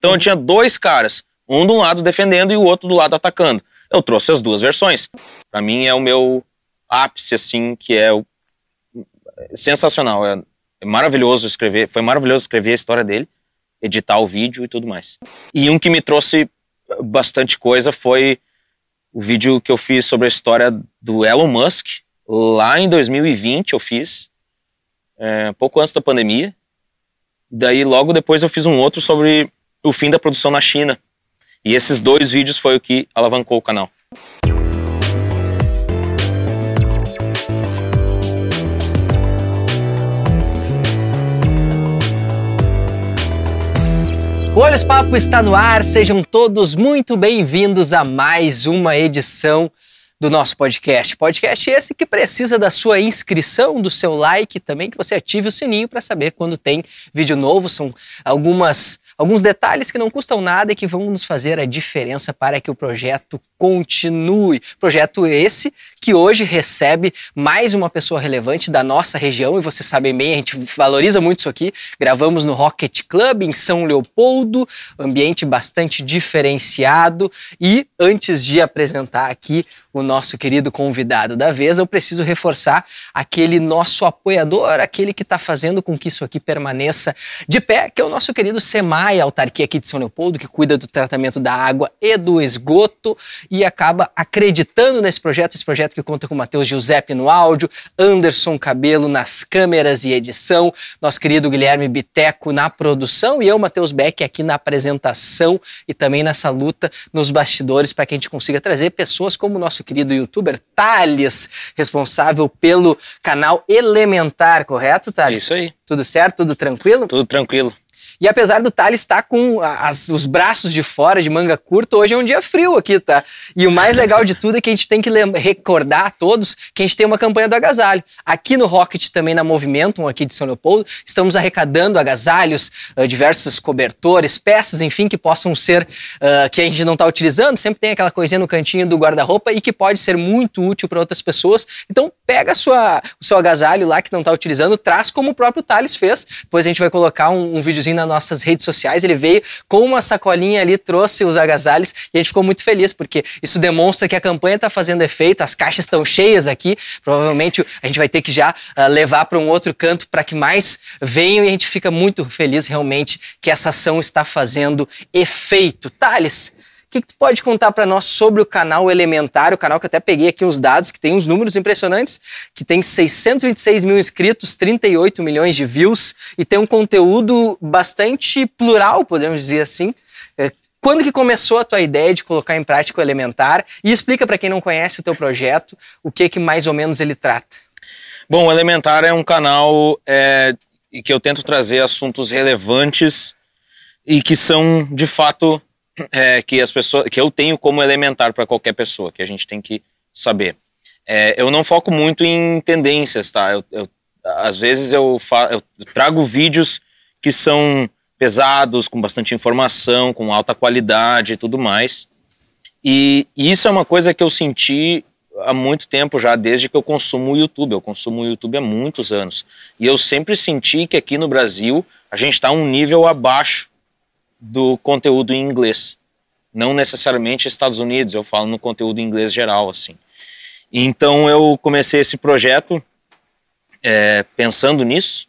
Então eu tinha dois caras, um de um lado defendendo e o outro do lado atacando. Eu trouxe as duas versões. Para mim é o meu ápice, assim, que é o... sensacional. É, é maravilhoso escrever, foi maravilhoso escrever a história dele, editar o vídeo e tudo mais. E um que me trouxe bastante coisa foi o vídeo que eu fiz sobre a história do Elon Musk, lá em 2020 eu fiz, é, pouco antes da pandemia. Daí logo depois eu fiz um outro sobre o fim da produção na China. E esses dois vídeos foi o que alavancou o canal. O Olhos Papo está no ar, sejam todos muito bem-vindos a mais uma edição do nosso podcast. Podcast esse que precisa da sua inscrição, do seu like também, que você ative o sininho para saber quando tem vídeo novo. São algumas, alguns detalhes que não custam nada e que vão nos fazer a diferença para que o projeto continue. Projeto esse que hoje recebe mais uma pessoa relevante da nossa região e você sabe bem, a gente valoriza muito isso aqui. Gravamos no Rocket Club em São Leopoldo, ambiente bastante diferenciado e antes de apresentar aqui o nosso querido convidado da vez, eu preciso reforçar aquele nosso apoiador, aquele que está fazendo com que isso aqui permaneça de pé, que é o nosso querido SEMAI, autarquia aqui de São Leopoldo, que cuida do tratamento da água e do esgoto e acaba acreditando nesse projeto, esse projeto que conta com Matheus Giuseppe no áudio, Anderson Cabelo nas câmeras e edição, nosso querido Guilherme Biteco na produção e eu, Matheus Beck, aqui na apresentação e também nessa luta nos bastidores para que a gente consiga trazer pessoas como o nosso nosso querido youtuber Thales, responsável pelo canal Elementar, correto, Thales? Isso aí. Tudo certo? Tudo tranquilo? Tudo tranquilo. E apesar do Thales estar com as, os braços de fora, de manga curta, hoje é um dia frio aqui, tá? E o mais legal de tudo é que a gente tem que recordar a todos que a gente tem uma campanha do agasalho. Aqui no Rocket, também na Movimentum, aqui de São Leopoldo, estamos arrecadando agasalhos, uh, diversos cobertores, peças, enfim, que possam ser, uh, que a gente não está utilizando. Sempre tem aquela coisinha no cantinho do guarda-roupa e que pode ser muito útil para outras pessoas. Então, pega sua, o seu agasalho lá que não está utilizando, traz como o próprio Thales fez. Depois a gente vai colocar um, um videozinho na nossas redes sociais. Ele veio com uma sacolinha ali, trouxe os agasalhos e a gente ficou muito feliz, porque isso demonstra que a campanha está fazendo efeito, as caixas estão cheias aqui. Provavelmente a gente vai ter que já uh, levar para um outro canto para que mais venham e a gente fica muito feliz realmente que essa ação está fazendo efeito. Thales, que, que tu pode contar para nós sobre o canal Elementar, o canal que eu até peguei aqui uns dados, que tem uns números impressionantes, que tem 626 mil inscritos, 38 milhões de views e tem um conteúdo bastante plural, podemos dizer assim. É, quando que começou a tua ideia de colocar em prática o Elementar? E explica para quem não conhece o teu projeto, o que que mais ou menos ele trata. Bom, o Elementar é um canal é, que eu tento trazer assuntos relevantes e que são, de fato, é, que as pessoas, que eu tenho como elementar para qualquer pessoa, que a gente tem que saber. É, eu não foco muito em tendências, tá? Eu, eu às vezes eu, eu trago vídeos que são pesados, com bastante informação, com alta qualidade e tudo mais. E, e, isso é uma coisa que eu senti há muito tempo já, desde que eu consumo o YouTube. Eu consumo o YouTube há muitos anos. E eu sempre senti que aqui no Brasil a gente está um nível abaixo do conteúdo em inglês. Não necessariamente Estados Unidos, eu falo no conteúdo em inglês geral, assim. Então eu comecei esse projeto é, pensando nisso,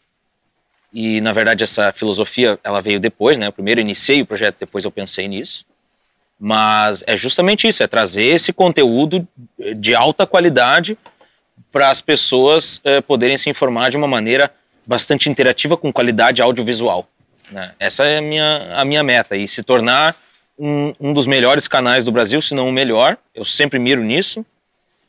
e na verdade essa filosofia ela veio depois, né? Eu primeiro iniciei o projeto, depois eu pensei nisso. Mas é justamente isso, é trazer esse conteúdo de alta qualidade para as pessoas é, poderem se informar de uma maneira bastante interativa com qualidade audiovisual. Né? Essa é a minha, a minha meta, e se tornar um, um dos melhores canais do Brasil, se não o melhor, eu sempre miro nisso,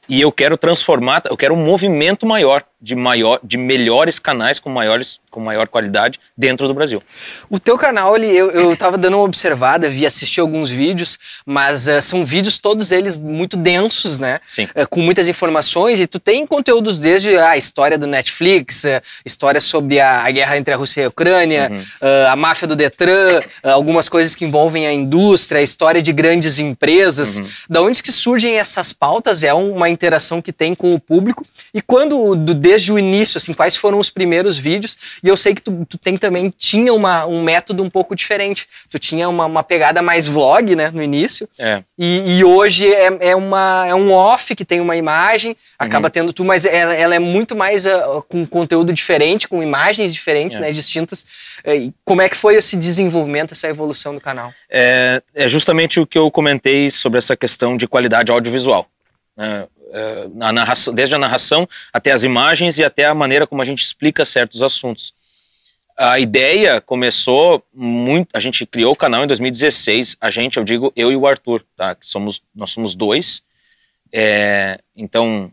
e eu quero transformar, eu quero um movimento maior de maior, de melhores canais com maiores, com maior qualidade dentro do Brasil. O teu canal, ele, eu, eu tava dando uma observada, vi assistir alguns vídeos, mas uh, são vídeos todos eles muito densos, né? Sim. Uh, com muitas informações e tu tem conteúdos desde a história do Netflix, uh, história sobre a, a, guerra entre a Rússia e a Ucrânia, uhum. a máfia do Detran, algumas coisas que envolvem a indústria, a história de grandes empresas. Uhum. Da onde que surgem essas pautas? É uma interação que tem com o público e quando do desde o início, assim, quais foram os primeiros vídeos. E eu sei que tu, tu tem também, tinha uma, um método um pouco diferente. Tu tinha uma, uma pegada mais vlog, né, no início. É. E, e hoje é, é, uma, é um off que tem uma imagem, acaba Uhum. tendo tu, mas ela, ela é muito mais ah, com conteúdo diferente, com imagens diferentes, É. né, distintas. Eh, e como é que foi esse desenvolvimento, essa evolução do canal? é, é justamente o que eu comentei sobre essa questão de qualidade audiovisual. né? É, na narração, desde a narração até as imagens e até a maneira como a gente explica certos assuntos. A ideia começou muito. A gente criou o canal em 2016. A gente, eu digo, eu e o Arthur, tá? Que somos, nós somos dois. É, então,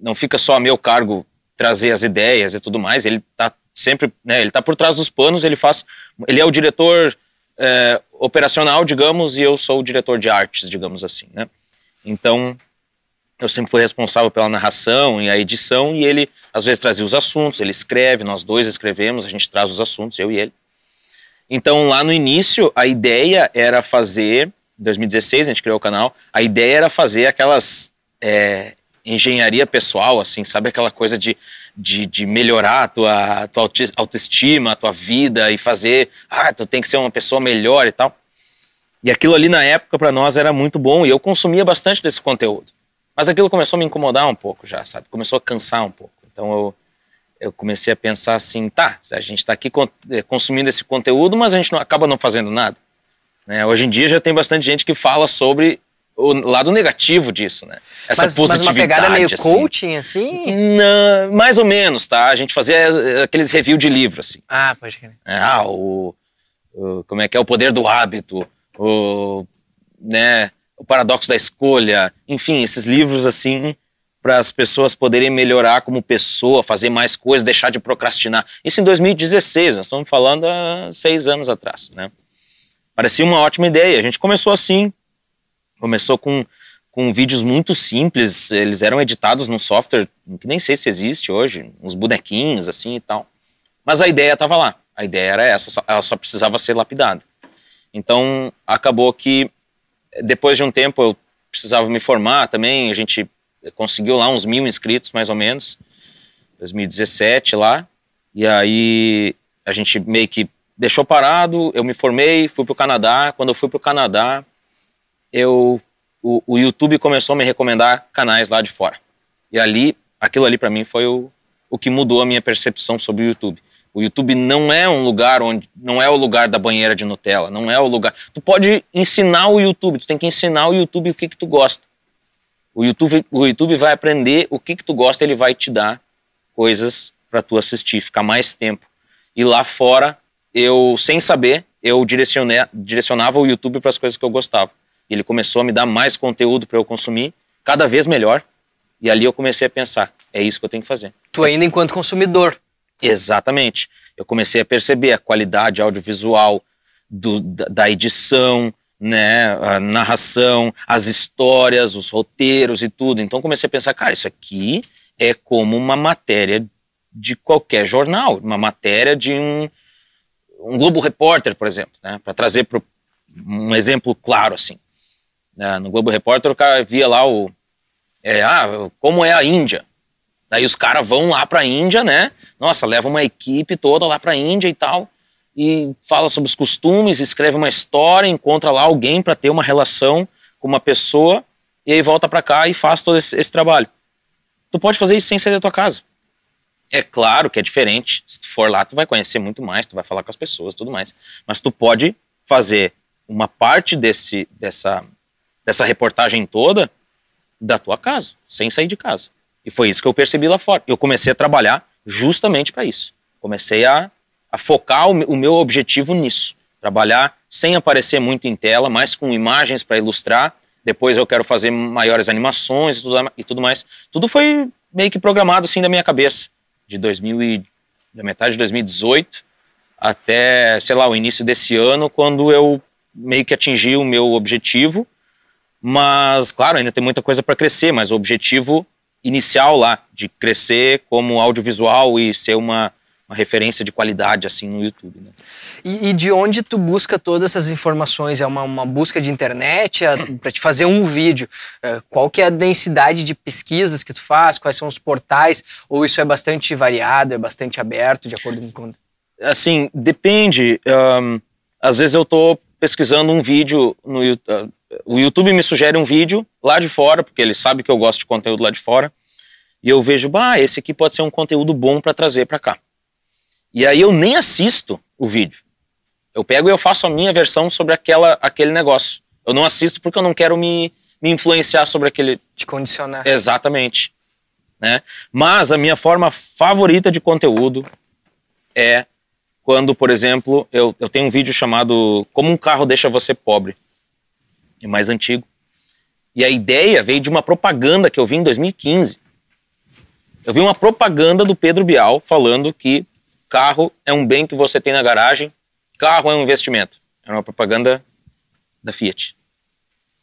não fica só a meu cargo trazer as ideias e tudo mais. Ele tá sempre, né? Ele tá por trás dos panos. Ele faz. Ele é o diretor é, operacional, digamos, e eu sou o diretor de artes, digamos assim, né? Então, eu sempre fui responsável pela narração e a edição, e ele às vezes trazia os assuntos, ele escreve, nós dois escrevemos, a gente traz os assuntos, eu e ele. Então, lá no início, a ideia era fazer, em 2016 a gente criou o canal, a ideia era fazer aquelas é, engenharia pessoal, assim, sabe aquela coisa de, de, de melhorar a tua, tua autoestima, a tua vida e fazer, ah, tu tem que ser uma pessoa melhor e tal. E aquilo ali na época para nós era muito bom e eu consumia bastante desse conteúdo. Mas aquilo começou a me incomodar um pouco já, sabe? Começou a cansar um pouco. Então eu, eu comecei a pensar assim, tá, a gente está aqui eh, consumindo esse conteúdo, mas a gente não, acaba não fazendo nada. Né? Hoje em dia já tem bastante gente que fala sobre o lado negativo disso, né? Essa mas, mas positividade. uma pegada meio assim. coaching, assim? Não, mais ou menos, tá? A gente fazia eh, aqueles review de livro, assim. Ah, pode crer. É, Ah, o, o- como é que é o poder do hábito, o, né, o paradoxo da escolha, enfim, esses livros assim para as pessoas poderem melhorar como pessoa, fazer mais coisas, deixar de procrastinar. Isso em 2016, nós estamos falando há seis anos atrás, né? Parecia uma ótima ideia. A gente começou assim, começou com com vídeos muito simples, eles eram editados num software que nem sei se existe hoje, uns bonequinhos assim e tal. Mas a ideia estava lá. A ideia era essa, ela só precisava ser lapidada. Então, acabou que depois de um tempo eu precisava me formar também. A gente conseguiu lá uns mil inscritos, mais ou menos, 2017 lá. E aí a gente meio que deixou parado. Eu me formei, fui para o Canadá. Quando eu fui para o Canadá, eu o, o YouTube começou a me recomendar canais lá de fora. E ali, aquilo ali para mim foi o, o que mudou a minha percepção sobre o YouTube. O YouTube não é um lugar onde não é o lugar da banheira de Nutella, não é o lugar. Tu pode ensinar o YouTube, tu tem que ensinar o YouTube o que que tu gosta. O YouTube, o YouTube vai aprender o que que tu gosta, ele vai te dar coisas para tu assistir, ficar mais tempo. E lá fora, eu sem saber, eu direcionei, direcionava o YouTube para as coisas que eu gostava. Ele começou a me dar mais conteúdo para eu consumir, cada vez melhor. E ali eu comecei a pensar, é isso que eu tenho que fazer. Tu ainda enquanto consumidor. Exatamente. Eu comecei a perceber a qualidade audiovisual do, da, edição, né, a narração, as histórias, os roteiros e tudo. Então comecei a pensar, cara, isso aqui é como uma matéria de qualquer jornal, uma matéria de um, um Globo Repórter, por exemplo, né, para trazer pro, um exemplo claro assim. Né, no Globo Repórter o cara via lá o, é, ah, como é a Índia. Daí os caras vão lá para a Índia, né? Nossa, leva uma equipe toda lá para a Índia e tal, e fala sobre os costumes, escreve uma história, encontra lá alguém para ter uma relação com uma pessoa, e aí volta para cá e faz todo esse, esse, trabalho. Tu pode fazer isso sem sair da tua casa. É claro que é diferente. Se tu for lá, tu vai conhecer muito mais, tu vai falar com as pessoas, tudo mais. Mas tu pode fazer uma parte desse, dessa, dessa reportagem toda da tua casa, sem sair de casa. E foi isso que eu percebi lá fora. Eu comecei a trabalhar justamente para isso. Comecei a, a focar o, o, meu objetivo nisso. Trabalhar sem aparecer muito em tela, mas com imagens para ilustrar. Depois eu quero fazer maiores animações e tudo, e tudo mais. Tudo foi meio que programado assim da minha cabeça. De 2000 e, da metade de 2018 até, sei lá, o início desse ano, quando eu meio que atingi o meu objetivo. Mas, claro, ainda tem muita coisa para crescer, mas o objetivo inicial lá, de crescer como audiovisual e ser uma, uma referência de qualidade assim no YouTube. Né? E, e, de onde tu busca todas essas informações? É uma, uma busca de internet é, para te fazer um vídeo? É, qual que é a densidade de pesquisas que tu faz? Quais são os portais? Ou isso é bastante variado, é bastante aberto de acordo com... Assim, depende. Um, às vezes eu estou pesquisando um vídeo no YouTube. O YouTube me sugere um vídeo lá de fora, porque ele sabe que eu gosto de conteúdo lá de fora. E eu vejo, bah, esse aqui pode ser um conteúdo bom para trazer para cá. E aí eu nem assisto o vídeo. Eu pego e eu faço a minha versão sobre aquela, aquele negócio. Eu não assisto porque eu não quero me, me influenciar sobre aquele. Te condicionar. Exatamente. Né? Mas a minha forma favorita de conteúdo é quando, por exemplo, eu, eu tenho um vídeo chamado Como um carro deixa você pobre. É mais antigo. E a ideia veio de uma propaganda que eu vi em 2015. Eu vi uma propaganda do Pedro Bial falando que carro é um bem que você tem na garagem, carro é um investimento. Era uma propaganda da Fiat.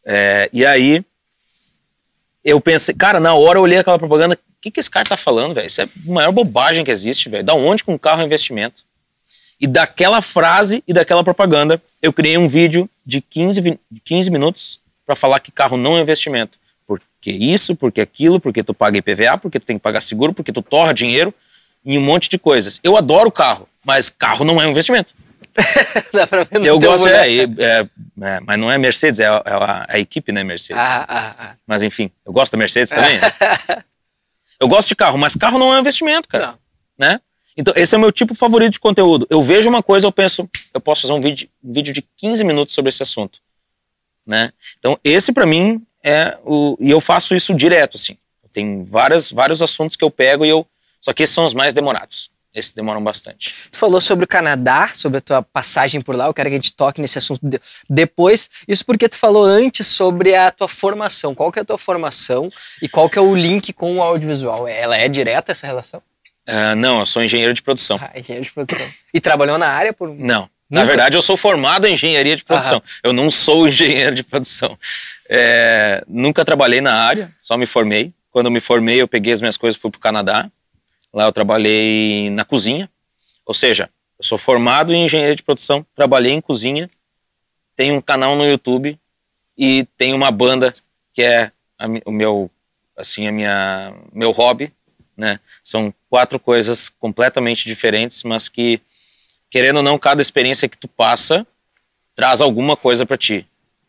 É, e aí eu pensei, cara, na hora eu olhei aquela propaganda, o que, que esse cara tá falando, velho? Isso é a maior bobagem que existe, velho. Da onde que um carro é investimento? E daquela frase e daquela propaganda, eu criei um vídeo de 15, 15 minutos para falar que carro não é investimento. Porque isso, porque aquilo, porque tu paga IPVA, porque tu tem que pagar seguro, porque tu torra dinheiro em um monte de coisas. Eu adoro carro, mas carro não é um investimento. Dá pra ver no eu gosto, é, é, é, mas não é Mercedes, é a, é a, a equipe, né, Mercedes. Ah, ah, ah. Mas enfim, eu gosto da Mercedes também. eu gosto de carro, mas carro não é um investimento, cara. Não. Né? Então, esse é o meu tipo favorito de conteúdo. Eu vejo uma coisa, eu penso, eu posso fazer um vídeo, um vídeo de 15 minutos sobre esse assunto. Né? Então, esse para mim é o. E eu faço isso direto, assim. Tem várias, vários assuntos que eu pego e eu só que esses são os mais demorados. Esses demoram bastante. Tu falou sobre o Canadá, sobre a tua passagem por lá. Eu quero que a gente toque nesse assunto de... depois. Isso porque tu falou antes sobre a tua formação. Qual que é a tua formação e qual que é o link com o audiovisual? Ela é direta essa relação? Uh, não, eu sou engenheiro de produção. Ah, engenheiro de produção. E trabalhou na área por... Não. Nunca? Na verdade, eu sou formado em engenharia de produção. Aham. Eu não sou engenheiro de produção. É, nunca trabalhei na área, só me formei. Quando eu me formei, eu peguei as minhas coisas e fui para o Canadá. Lá eu trabalhei na cozinha, ou seja, eu sou formado em engenharia de produção, trabalhei em cozinha, tenho um canal no YouTube e tenho uma banda que é a, o meu, assim, a minha, meu hobby, né? São quatro coisas completamente diferentes, mas que, querendo ou não, cada experiência que tu passa traz alguma coisa para ti,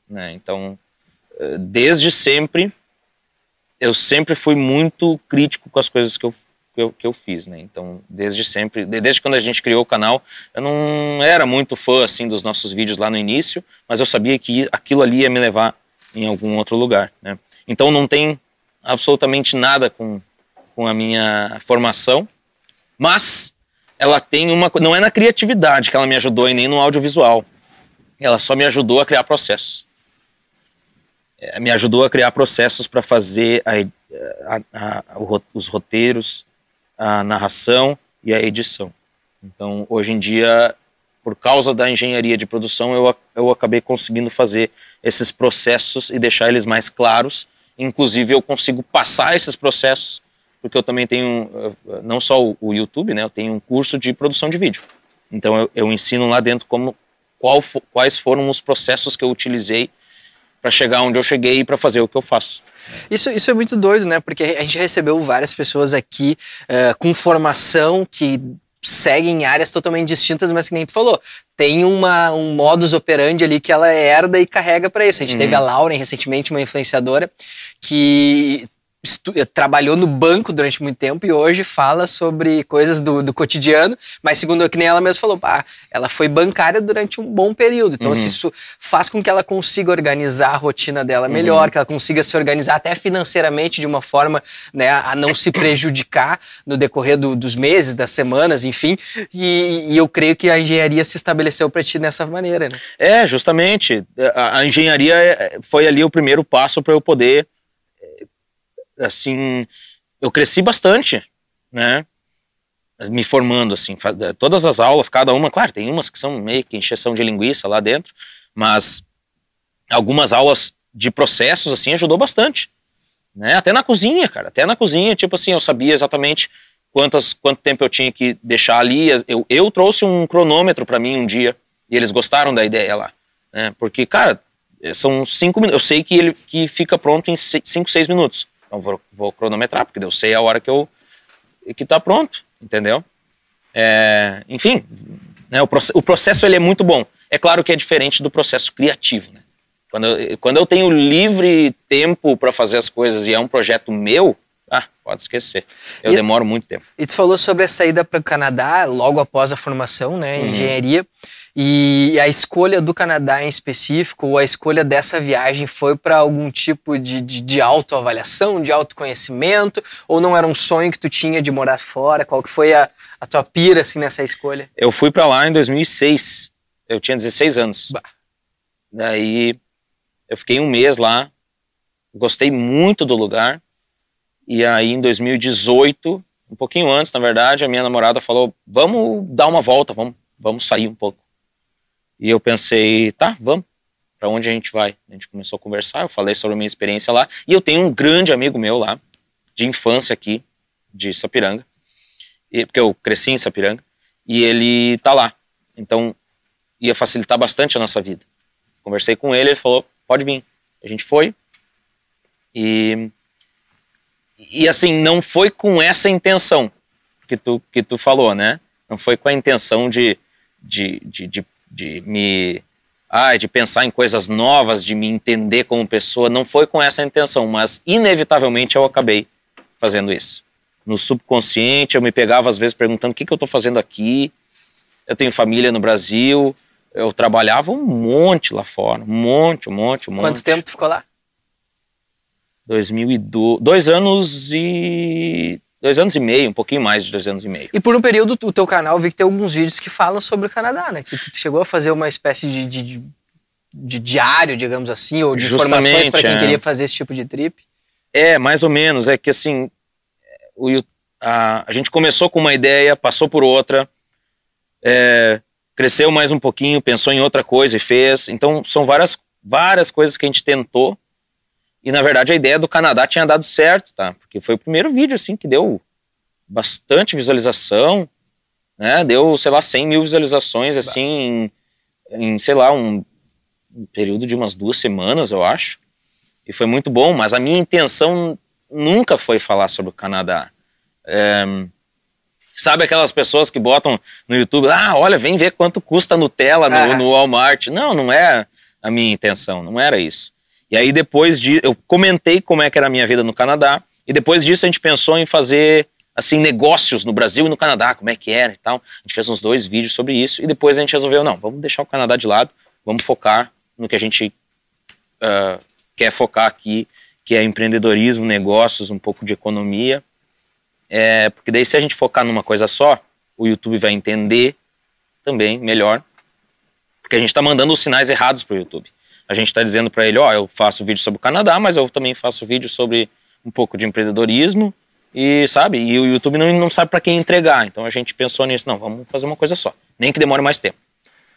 né? Então, eh, desde sempre, eu sempre fui muito crítico com as coisas que eu que eu, que eu fiz, né? Então, desde sempre, desde quando a gente criou o canal, eu não era muito fã, assim, dos nossos vídeos lá no início, mas eu sabia que aquilo ali ia me levar em algum outro lugar, né? Então, não tem absolutamente nada com, com a minha formação, mas ela tem uma... Não é na criatividade que ela me ajudou e nem no audiovisual. Ela só me ajudou a criar processos. É, me ajudou a criar processos para fazer a, a, a, os roteiros, a narração e a edição. Então, hoje em dia, por causa da engenharia de produção, eu, eu acabei conseguindo fazer esses processos e deixar eles mais claros. Inclusive, eu consigo passar esses processos, porque eu também tenho, eh, não só o, YouTube, né, eu tenho um curso de produção de vídeo. Então, eu, eu ensino lá dentro como, qual, quais foram os processos que eu utilizei para chegar onde eu cheguei e para fazer o que eu faço. Isso, isso é muito doido, né? Porque a gente recebeu várias pessoas aqui uh, com formação que seguem áreas totalmente distintas, mas que nem tu falou, tem uma, um modus operandi ali que ela herda e carrega para isso. A gente uhum. teve a Lauren recentemente, uma influenciadora, que trabalhou no banco durante muito tempo e hoje fala sobre coisas do, do cotidiano, mas segundo que nem ela mesma falou, pá, ela foi bancária durante um bom período. Então, uhum. isso faz com que ela consiga organizar a rotina dela melhor, uhum. que ela consiga se organizar até financeiramente de uma forma né, a não se prejudicar no decorrer do, dos meses, das semanas, enfim. E, e, eu creio que a engenharia se estabeleceu para ti dessa maneira. Né? É, justamente. A, a engenharia é, foi ali o primeiro passo para eu poder assim, eu cresci bastante, né? Me formando, assim, todas as aulas, cada uma, claro, tem umas que são meio que encheção de linguiça lá dentro, mas algumas aulas de processos, assim, ajudou bastante, né? Até na cozinha, cara, até na cozinha, tipo assim, eu sabia exatamente quantas, quanto tempo eu tinha que deixar ali. Eu, eu trouxe um cronômetro para mim um dia e eles gostaram da ideia lá. Né? Porque, cara, são cinco minutos. Eu sei que ele que fica pronto em cinco, seis minutos. Então vou, vou cronometrar, porque eu sei a hora que eu que tá pronto, entendeu? É, enfim, né, o, o, processo ele é muito bom. É claro que é diferente do processo criativo. Né? Quando, eu, quando eu tenho livre tempo para fazer as coisas e é um projeto meu, ah, pode esquecer. Eu e, demoro muito tempo. E tu falou sobre a saída para o Canadá logo após a formação, né, em uhum. engenharia. E a escolha do Canadá em específico, ou a escolha dessa viagem foi para algum tipo de, de, de, autoavaliação, de autoconhecimento, ou não era um sonho que tu tinha de morar fora? Qual que foi a, a tua pira assim, nessa escolha? Eu fui para lá em 2006, eu tinha 16 anos. Bah. Daí eu fiquei um mês lá, gostei muito do lugar, e aí em 2018, um pouquinho antes na verdade, a minha namorada falou, vamos dar uma volta, vamos, vamos sair um pouco. E eu pensei, tá, vamos. Para onde a gente vai? A gente começou a conversar, eu falei sobre a minha experiência lá. E eu tenho um grande amigo meu lá, de infância aqui, de Sapiranga, e, porque eu cresci em Sapiranga, e ele tá lá. Então, ia facilitar bastante a nossa vida. Conversei com ele, ele falou, pode vir. A gente foi. E, e assim, não foi com essa intenção que tu, que tu falou, né? Não foi com a intenção de, de, de, de de me ah, de pensar em coisas novas, de me entender como pessoa, não foi com essa intenção, mas inevitavelmente eu acabei fazendo isso. No subconsciente, eu me pegava às vezes perguntando o que, que eu estou fazendo aqui. Eu tenho família no Brasil, eu trabalhava um monte lá fora, um monte, um monte, um monte. Quanto tempo tu ficou lá? 2002, dois anos e dois anos e meio, um pouquinho mais de dois anos e meio. E por um período, o teu canal, vi que tem alguns vídeos que falam sobre o Canadá, né? Que tu chegou a fazer uma espécie de, de, de diário, digamos assim, ou de Justamente, informações para quem é. queria fazer esse tipo de trip. É, mais ou menos. É que assim, o, a, a gente começou com uma ideia, passou por outra, é, cresceu mais um pouquinho, pensou em outra coisa e fez. Então, são várias, várias coisas que a gente tentou e na verdade a ideia do Canadá tinha dado certo, tá? Porque foi o primeiro vídeo assim que deu bastante visualização, né? Deu, sei lá, 100 mil visualizações assim em, em sei lá, um, período de umas duas semanas, eu acho. E foi muito bom, mas a minha intenção nunca foi falar sobre o Canadá. É, sabe aquelas pessoas que botam no YouTube, ah, olha, vem ver quanto custa Nutella no, ah. no Walmart. Não, não é a minha intenção, não era isso. E aí depois de eu comentei como é que era a minha vida no Canadá e depois disso a gente pensou em fazer assim negócios no Brasil e no Canadá, como é que era e tal. A gente fez uns dois vídeos sobre isso e depois a gente resolveu não, vamos deixar o Canadá de lado, vamos focar no que a gente uh, quer focar aqui, que é empreendedorismo, negócios, um pouco de economia. É, porque daí se a gente focar numa coisa só, o YouTube vai entender também melhor, porque a gente está mandando os sinais errados para o YouTube a gente está dizendo para ele, ó, oh, eu faço vídeo sobre o Canadá, mas eu também faço vídeo sobre um pouco de empreendedorismo e sabe, e o YouTube não, não sabe para quem entregar. Então a gente pensou nisso, não, vamos fazer uma coisa só, nem que demore mais tempo.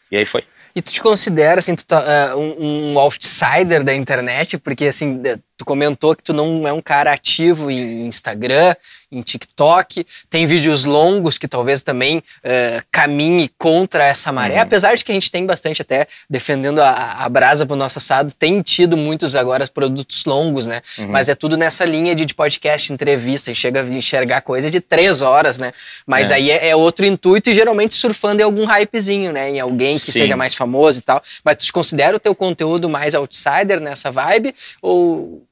E aí foi. E tu te considera assim, tu tá, uh, um, um outsider da internet, porque assim, tu comentou que tu não é um cara ativo em Instagram, em TikTok, tem vídeos longos que talvez também uh, caminhe contra essa maré, uhum. apesar de que a gente tem bastante até defendendo a, a brasa pro nosso assado, tem tido muitos agora produtos longos, né? Uhum. Mas é tudo nessa linha de, de podcast, entrevista, e chega a enxergar coisa de três horas, né? Mas é. aí é, é, outro intuito e geralmente surfando em algum hypezinho, né? Em alguém que Sim. seja mais famoso e tal. Mas tu considera o teu conteúdo mais outsider nessa vibe ou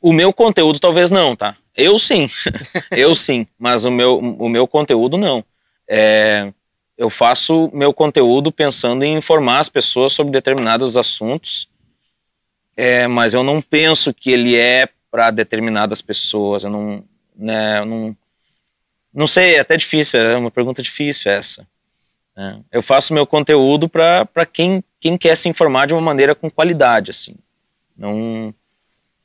o meu conteúdo talvez não, tá? Eu sim, eu sim, mas o meu, o meu conteúdo não. É, eu faço meu conteúdo pensando em informar as pessoas sobre determinados assuntos, é, mas eu não penso que ele é para determinadas pessoas. Eu não, né, eu não, não sei, é até difícil, é uma pergunta difícil essa. É, eu faço meu conteúdo para quem, quem quer se informar de uma maneira com qualidade, assim. Não,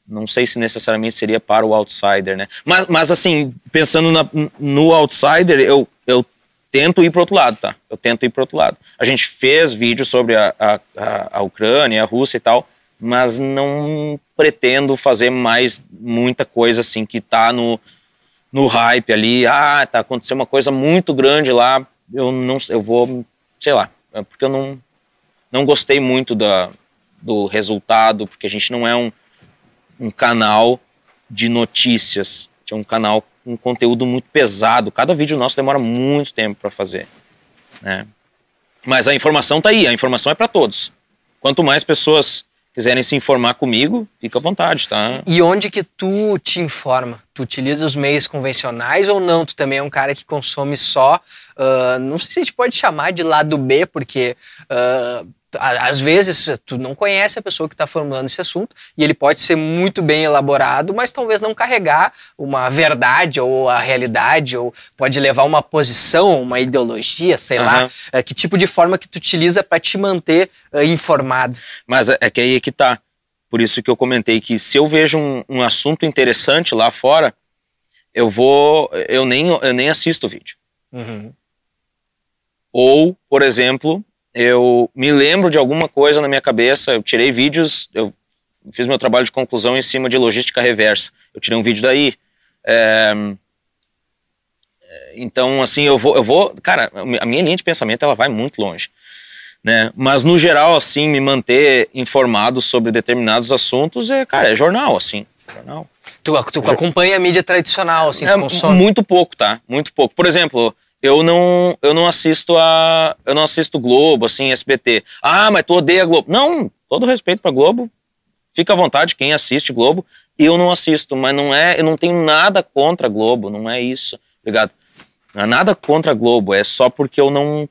não sei se necessariamente seria para o outsider, né? Mas, mas assim, pensando na, no outsider, eu, eu tento ir para outro lado, tá? Eu tento ir para outro lado. A gente fez vídeo sobre a, a, a Ucrânia, a Rússia e tal, mas não pretendo fazer mais muita coisa assim que tá no, no hype ali, ah, tá acontecendo uma coisa muito grande lá, eu não, eu vou, sei lá, é porque eu não, não gostei muito da, do resultado, porque a gente não é um, um canal de notícias, é um canal com conteúdo muito pesado. Cada vídeo nosso demora muito tempo para fazer, né? Mas a informação tá aí, a informação é para todos. Quanto mais pessoas quiserem se informar comigo, fica à vontade, tá? E onde que tu te informa? Tu utiliza os meios convencionais ou não? Tu também é um cara que consome só, uh, não sei se a gente pode chamar de lado B, porque uh, às vezes tu não conhece a pessoa que está formulando esse assunto e ele pode ser muito bem elaborado, mas talvez não carregar uma verdade ou a realidade ou pode levar uma posição, uma ideologia, sei uhum. lá. É, que tipo de forma que tu utiliza para te manter uh, informado? Mas é, é que aí é que tá. Por isso que eu comentei que se eu vejo um, um assunto interessante lá fora, eu vou, eu nem, eu nem assisto o vídeo. Uhum. Ou, por exemplo, eu me lembro de alguma coisa na minha cabeça, eu tirei vídeos, eu fiz meu trabalho de conclusão em cima de logística reversa. Eu tirei um vídeo daí. É, então, assim, eu vou, eu vou, cara, a minha linha de pensamento ela vai muito longe, né? Mas no geral, assim, me manter informado sobre determinados assuntos é, cara, é jornal, assim, jornal. Tu, tu acompanha a mídia tradicional, assim, é? Muito pouco, tá? Muito pouco. Por exemplo, eu não, eu não assisto a. Eu não assisto Globo, assim, SBT. Ah, mas tu odeia Globo. Não, todo respeito pra Globo. Fica à vontade quem assiste Globo. Eu não assisto, mas não é. Eu não tenho nada contra a Globo, não é isso. Obrigado. Não é nada contra a Globo, é só porque eu não.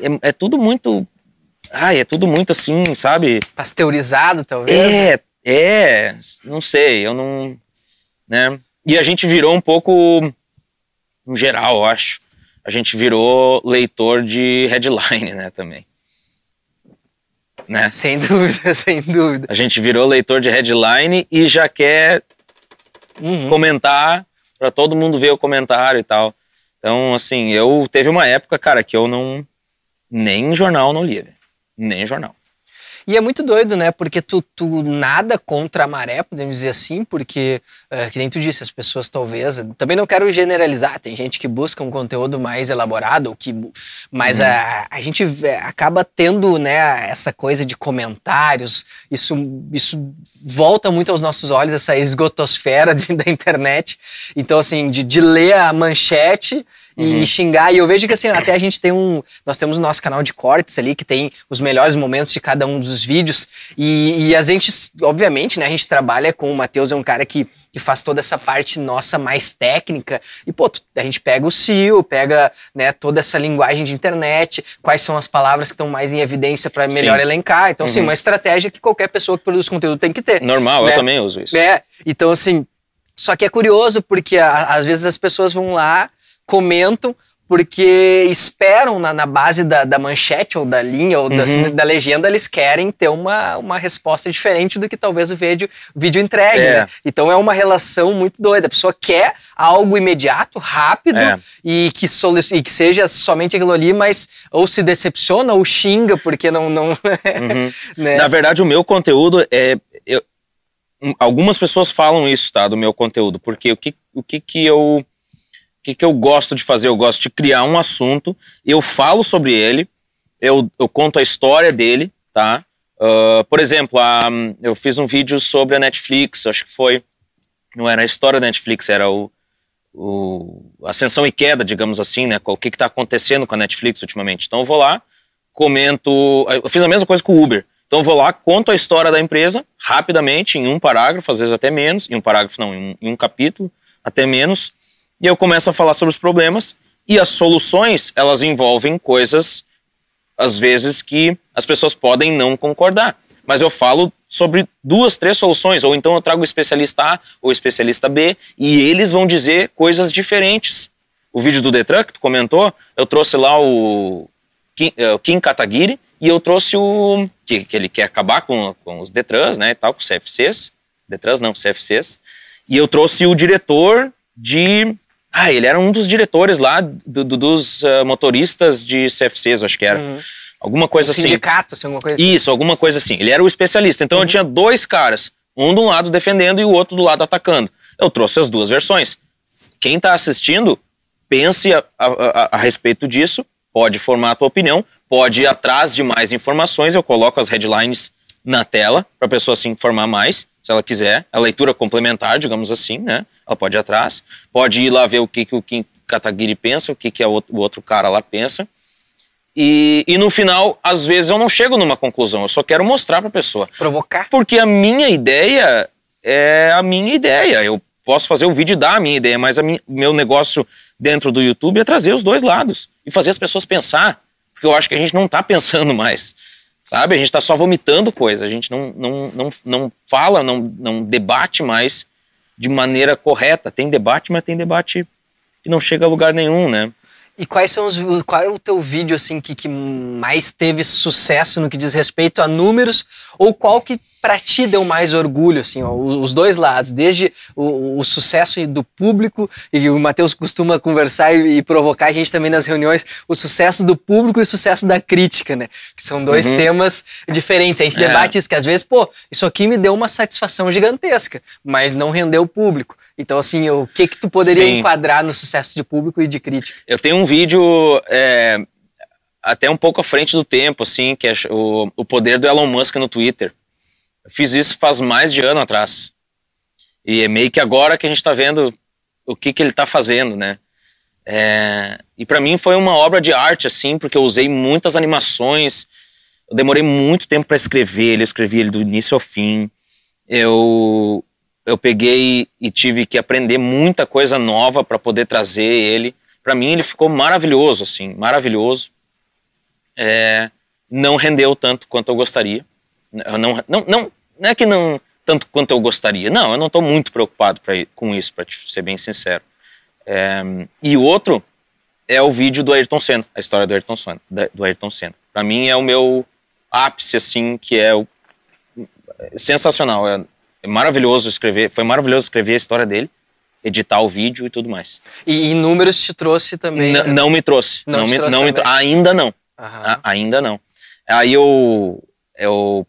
É, é tudo muito. Ai, é tudo muito assim, sabe? Pasteurizado, talvez. É, é. Não sei, eu não. Né? E a gente virou um pouco em geral, eu acho, a gente virou leitor de headline, né, também. Né? Sem dúvida, sem dúvida. A gente virou leitor de headline e já quer uhum. comentar para todo mundo ver o comentário e tal. Então, assim, eu teve uma época, cara, que eu não nem jornal não lia, nem jornal. E é muito doido, né? Porque tu, tu nada contra a maré, podemos dizer assim, porque, uh, que nem tu disse, as pessoas talvez. Também não quero generalizar, tem gente que busca um conteúdo mais elaborado, que, mas uhum. a, a gente acaba tendo né, essa coisa de comentários, isso, isso volta muito aos nossos olhos, essa esgotosfera de, da internet. Então, assim, de, de ler a manchete e uhum. xingar. E eu vejo que assim, até a gente tem um. Nós temos o nosso canal de cortes ali, que tem os melhores momentos de cada um dos vídeos. E, e a gente, obviamente, né, a gente trabalha com o Matheus, é um cara que, que faz toda essa parte nossa mais técnica. E, pô, a gente pega o SEO, pega né, toda essa linguagem de internet, quais são as palavras que estão mais em evidência para melhor Sim. elencar. Então, assim, uhum. assim, uma estratégia que qualquer pessoa que produz conteúdo tem que ter. Normal, né? eu também uso isso. É, então, assim. Só que é curioso porque a, às vezes as pessoas vão lá comentam porque esperam na, na base da, da, manchete ou da linha ou da, uhum. da, legenda, eles querem ter uma, uma resposta diferente do que talvez o vídeo, o vídeo entregue. É. Né? Então é uma relação muito doida. A pessoa quer algo imediato, rápido é. e, que e que seja somente aquilo ali, mas ou se decepciona ou xinga porque não. não uhum. né? Na verdade, o meu conteúdo é. Eu, algumas pessoas falam isso, tá? Do meu conteúdo, porque o que, o que, que eu que, que eu gosto de fazer? Eu gosto de criar um assunto, eu falo sobre ele, eu, eu conto a história dele, tá? Uh, por exemplo, a, eu fiz um vídeo sobre a Netflix, acho que foi. Não era a história da Netflix, era o, o ascensão e queda, digamos assim, né? O que está acontecendo com a Netflix ultimamente. Então eu vou lá, comento. Eu fiz a mesma coisa com o Uber. Então eu vou lá, conto a história da empresa rapidamente, em um parágrafo, às vezes até menos, em um parágrafo não, em um, em um capítulo, até menos, e eu começo a falar sobre os problemas e as soluções, elas envolvem coisas, às vezes, que as pessoas podem não concordar. Mas eu falo sobre duas, três soluções, ou então eu trago o especialista A ou o especialista B, e eles vão dizer coisas diferentes. O vídeo do Detran que tu comentou, eu trouxe lá o Kim, uh, Kim Kataguiri, e eu trouxe o. Que, que ele quer acabar com, com os Detrans, né? E tal, com os CFCs. Detrans não, CFCs. E eu trouxe o diretor de ah, ele era um dos diretores lá do, do, dos uh, motoristas de CFCs, acho que era. Uhum. Alguma coisa um assim. Sindicato, assim, alguma coisa assim. Isso, alguma coisa assim. Ele era o especialista. Então uhum. eu tinha dois caras, um de um lado defendendo e o outro do lado atacando. Eu trouxe as duas versões. quem está assistindo, pense a, a, a, a respeito disso, pode formar a tua opinião, pode ir atrás de mais informações, eu coloco as headlines na tela para a pessoa se informar mais, se ela quiser. A leitura complementar, digamos assim, né? Ela pode ir atrás, pode ir lá ver o que, que o Kim Kataguiri pensa, o que, que o outro cara lá pensa. E, e no final, às vezes, eu não chego numa conclusão, eu só quero mostrar para a pessoa. Provocar. Porque a minha ideia é a minha ideia. Eu posso fazer o vídeo da minha ideia, mas o meu negócio dentro do YouTube é trazer os dois lados e fazer as pessoas pensar. Porque eu acho que a gente não está pensando mais. Sabe? A gente está só vomitando coisa. A gente não, não, não, não fala, não, não debate mais de maneira correta. Tem debate, mas tem debate que não chega a lugar nenhum, né? E quais são os, qual é o teu vídeo assim que, que mais teve sucesso no que diz respeito a números ou qual que para ti deu mais orgulho assim, ó, os dois lados, desde o, o, sucesso do público e o Matheus costuma conversar e, e, provocar a gente também nas reuniões, o sucesso do público e o sucesso da crítica, né? Que são dois uhum. temas diferentes. A gente é. debate isso que às vezes, pô, isso aqui me deu uma satisfação gigantesca, mas não rendeu o público. Então, assim, o que que tu poderia Sim. enquadrar no sucesso de público e de crítica? Eu tenho um vídeo é, até um pouco à frente do tempo, assim, que é o, o poder do Elon Musk no Twitter. Fiz isso faz mais de ano atrás. E é meio que agora que a gente está vendo o que, que ele está fazendo, né? É, e para mim foi uma obra de arte, assim, porque eu usei muitas animações. Eu demorei muito tempo para escrever ele, eu escrevi ele do início ao fim. Eu eu peguei e tive que aprender muita coisa nova para poder trazer ele. Para mim ele ficou maravilhoso, assim, maravilhoso. É, não rendeu tanto quanto eu gostaria. Não, não, não, não é que não tanto quanto eu gostaria. Não, eu não estou muito preocupado pra, com isso, para ser bem sincero. É, e o outro é o vídeo do Ayrton Senna, a história do Ayrton Senna. Do Ayrton Senna. Para mim é o meu ápice, assim, que é o, sensacional. É, é maravilhoso escrever, foi maravilhoso escrever a história dele, editar o vídeo e tudo mais. E, e números te trouxe também? N né? Não me trouxe. Não, não me, trouxe não me ainda não. A, ainda não. Aí eu, eu,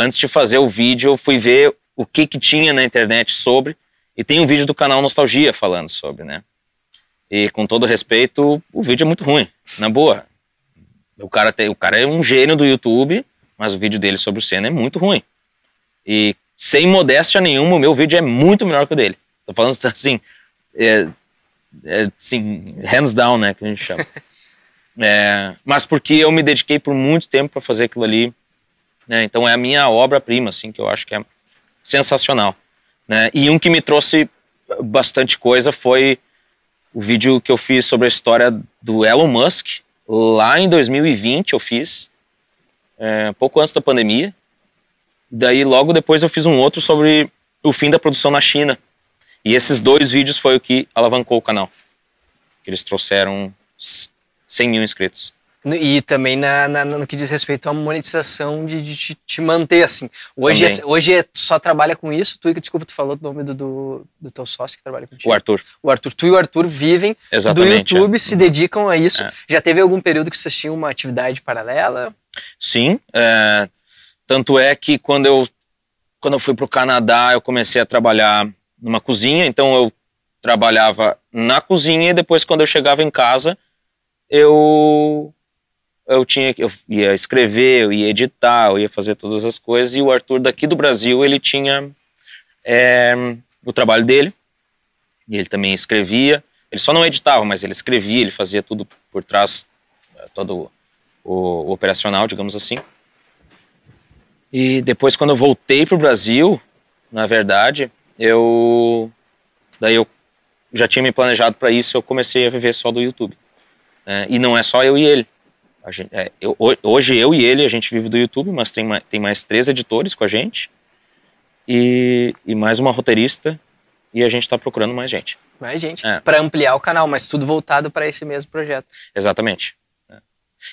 antes de fazer o vídeo, eu fui ver o que que tinha na internet sobre, e tem um vídeo do canal Nostalgia falando sobre, né? E com todo respeito, o vídeo é muito ruim, na boa. O cara, tem, o cara é um gênio do YouTube, mas o vídeo dele sobre o Senna é muito ruim. E sem modéstia nenhuma, o meu vídeo é muito melhor que o dele. Tô falando assim, é, é, assim, hands down, né, que a gente chama. É, mas porque eu me dediquei por muito tempo para fazer aquilo ali, né, então é a minha obra-prima, assim, que eu acho que é sensacional. Né, e um que me trouxe bastante coisa foi o vídeo que eu fiz sobre a história do Elon Musk, lá em 2020 eu fiz, é, pouco antes da pandemia, Daí logo depois eu fiz um outro sobre o fim da produção na China. E esses dois vídeos foi o que alavancou o canal. Eles trouxeram 100 mil inscritos. E também na, na, no que diz respeito à monetização de, de te manter assim. Hoje, é, hoje é, só trabalha com isso. Tu, desculpa, tu falou do nome do, do, do, teu sócio que trabalha contigo. O Arthur. O Arthur. Tu e o Arthur vivem Exatamente, do YouTube, é. se dedicam a isso. É. Já teve algum período que vocês tinham uma atividade paralela? Sim. É, tanto é que quando eu, quando eu fui para o Canadá, eu comecei a trabalhar numa cozinha, então eu trabalhava na cozinha e depois quando eu chegava em casa, eu eu tinha eu ia escrever, eu ia editar, eu ia fazer todas as coisas e o Arthur daqui do Brasil ele tinha é, o trabalho dele e ele também escrevia. Ele só não editava, mas ele escrevia, ele fazia tudo por trás, todo o, o operacional, digamos assim. E depois, quando eu voltei para o Brasil, na verdade, eu. Daí eu já tinha me planejado para isso, eu comecei a viver só do YouTube. É, e não é só eu e ele. Gente, é, eu, hoje eu e ele, a gente vive do YouTube, mas tem, mais, tem mais três editores com a gente. E, e mais uma roteirista. E a gente está procurando mais gente. Mais gente. É. Para ampliar o canal, mas tudo voltado para esse mesmo projeto. Exatamente. É.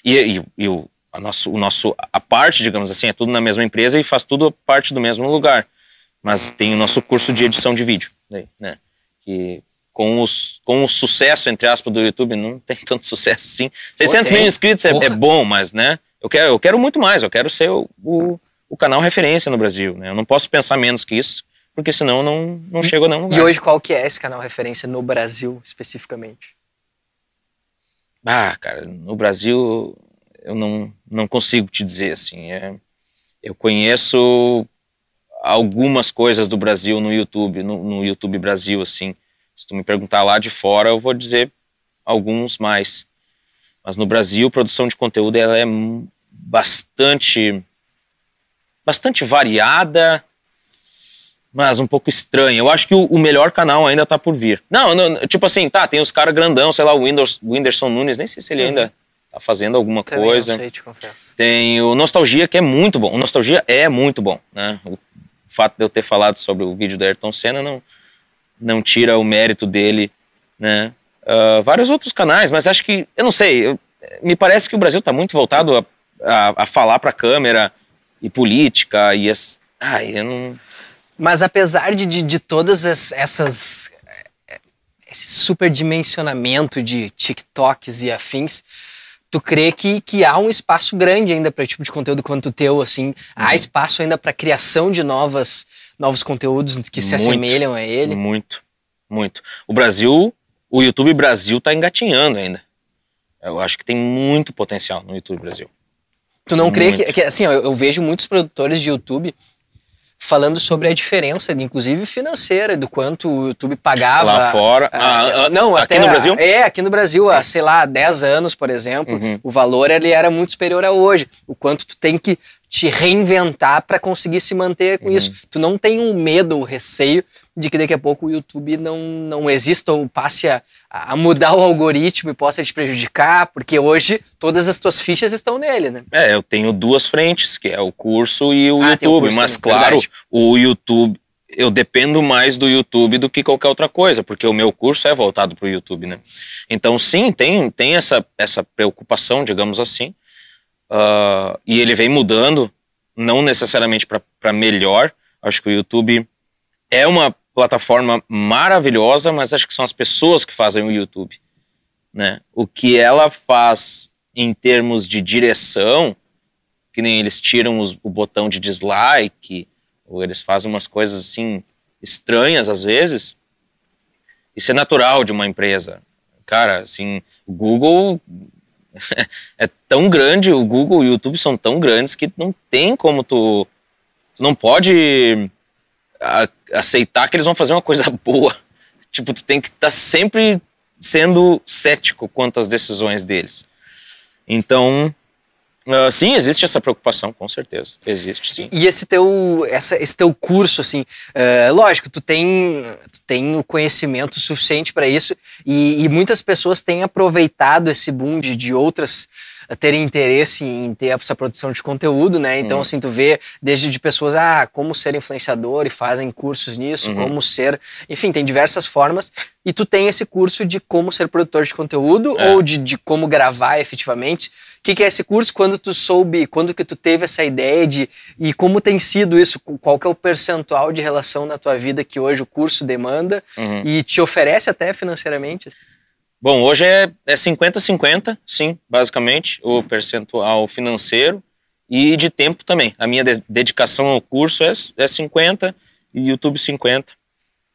E, e, e o, a nosso, o nosso, a parte, digamos assim, é tudo na mesma empresa e faz tudo parte do mesmo lugar. Mas tem o nosso curso de edição de vídeo, né? Que com, os, com o sucesso, entre aspas, do YouTube, não tem tanto sucesso assim. 600 mil inscritos é, é, bom, mas, né? Eu quero, eu quero muito mais, eu quero ser o, o, o, canal referência no Brasil, né? Eu não posso pensar menos que isso, porque senão não, não chego a nenhum lugar. E hoje qual que é esse canal referência no Brasil, especificamente? Ah, cara, no Brasil eu não, não consigo te dizer assim. É, eu conheço algumas coisas do Brasil no YouTube, no, no, YouTube Brasil, assim. Se tu me perguntar lá de fora, eu vou dizer alguns mais. Mas no Brasil, produção de conteúdo ela é bastante bastante variada, mas um pouco estranha. Eu acho que o, o melhor canal ainda tá por vir. Não, não tipo assim, tá, tem os caras grandão, sei lá, o Windows, Whindersson Nunes, nem sei se ele uhum. ainda tá fazendo alguma Também coisa. Não sei, te confesso. Tem o Nostalgia, que é muito bom. O Nostalgia é muito bom, né? O fato de eu ter falado sobre o vídeo da Ayrton Senna não, não tira o mérito dele, né? Uh, vários outros canais, mas acho que, eu não sei, eu, me parece que o Brasil está muito voltado a, a, a falar para a câmera e política e as, ai, eu não... Mas apesar de, de, de todas essas esse superdimensionamento de TikToks e afins, tu crê que, que há um espaço grande ainda para tipo de conteúdo quanto o teu, assim, uhum. há espaço ainda para criação de novas, novos conteúdos que se muito, assemelham a ele? Muito, muito. O Brasil, o YouTube Brasil tá engatinhando ainda. Eu acho que tem muito potencial no YouTube Brasil. Tu não muito. crê que, que assim, ó, eu vejo muitos produtores de YouTube falando sobre a diferença, inclusive financeira, do quanto o YouTube pagava. Lá fora? Ah, ah, não, aqui até, no Brasil? É, aqui no Brasil, há, sei lá, 10 anos, por exemplo, uhum. o valor ele era muito superior a hoje. O quanto tu tem que te reinventar para conseguir se manter com uhum. isso. Tu não tem um medo, um receio de que daqui a pouco o YouTube não, não exista ou passe a, a mudar o algoritmo e possa te prejudicar, porque hoje todas as tuas fichas estão nele, né? É, eu tenho duas frentes, que é o curso e o ah, YouTube, o curso, mas claro, verdade. o YouTube, eu dependo mais do YouTube do que qualquer outra coisa, porque o meu curso é voltado para o YouTube, né? Então, sim, tem, tem essa, essa preocupação, digamos assim, uh, e ele vem mudando, não necessariamente para melhor, acho que o YouTube é uma plataforma maravilhosa, mas acho que são as pessoas que fazem o YouTube. Né? O que ela faz em termos de direção, que nem eles tiram os, o botão de dislike, ou eles fazem umas coisas assim estranhas às vezes, isso é natural de uma empresa. Cara, assim, o Google é tão grande, o Google e o YouTube são tão grandes que não tem como tu, tu não pode a, aceitar que eles vão fazer uma coisa boa. Tipo, tu tem que estar tá sempre sendo cético quanto às decisões deles. Então, uh, sim, existe essa preocupação, com certeza. Existe, sim. E esse teu, essa, esse teu curso, assim, uh, lógico, tu tem, tu tem o conhecimento suficiente para isso e, e, muitas pessoas têm aproveitado esse boom de, de outras terem interesse em ter essa produção de conteúdo, né? Então, uhum. assim, tu vê desde de pessoas, ah, como ser influenciador e fazem cursos nisso, uhum. como ser. Enfim, tem diversas formas. E tu tem esse curso de como ser produtor de conteúdo é. ou de, de como gravar efetivamente. O que, que, é esse curso? Quando tu soube, quando que tu teve essa ideia de e como tem sido isso? Qual que é o percentual de relação na tua vida que hoje o curso demanda uhum. e te oferece até financeiramente? Bom, hoje é 50-50, é sim, basicamente, o percentual financeiro e de tempo também. A minha de dedicação ao curso é, é 50 e YouTube 50.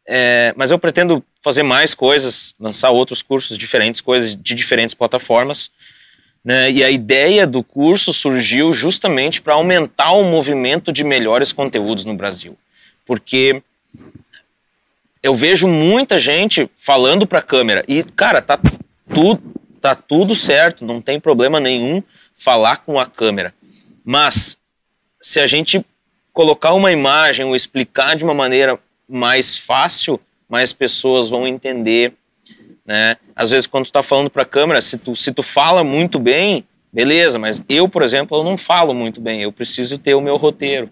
É, mas eu pretendo fazer mais coisas, lançar outros cursos diferentes, coisas de diferentes plataformas. Né? E a ideia do curso surgiu justamente para aumentar o movimento de melhores conteúdos no Brasil. Porque eu vejo muita gente falando para a câmera e, cara, tá tudo, tá tudo certo, não tem problema nenhum falar com a câmera. Mas se a gente colocar uma imagem ou explicar de uma maneira mais fácil, mais pessoas vão entender, né? Às vezes quando tu tá falando para a câmera, se tu, se tu fala muito bem, beleza, mas eu, por exemplo, eu não falo muito bem, eu preciso ter o meu roteiro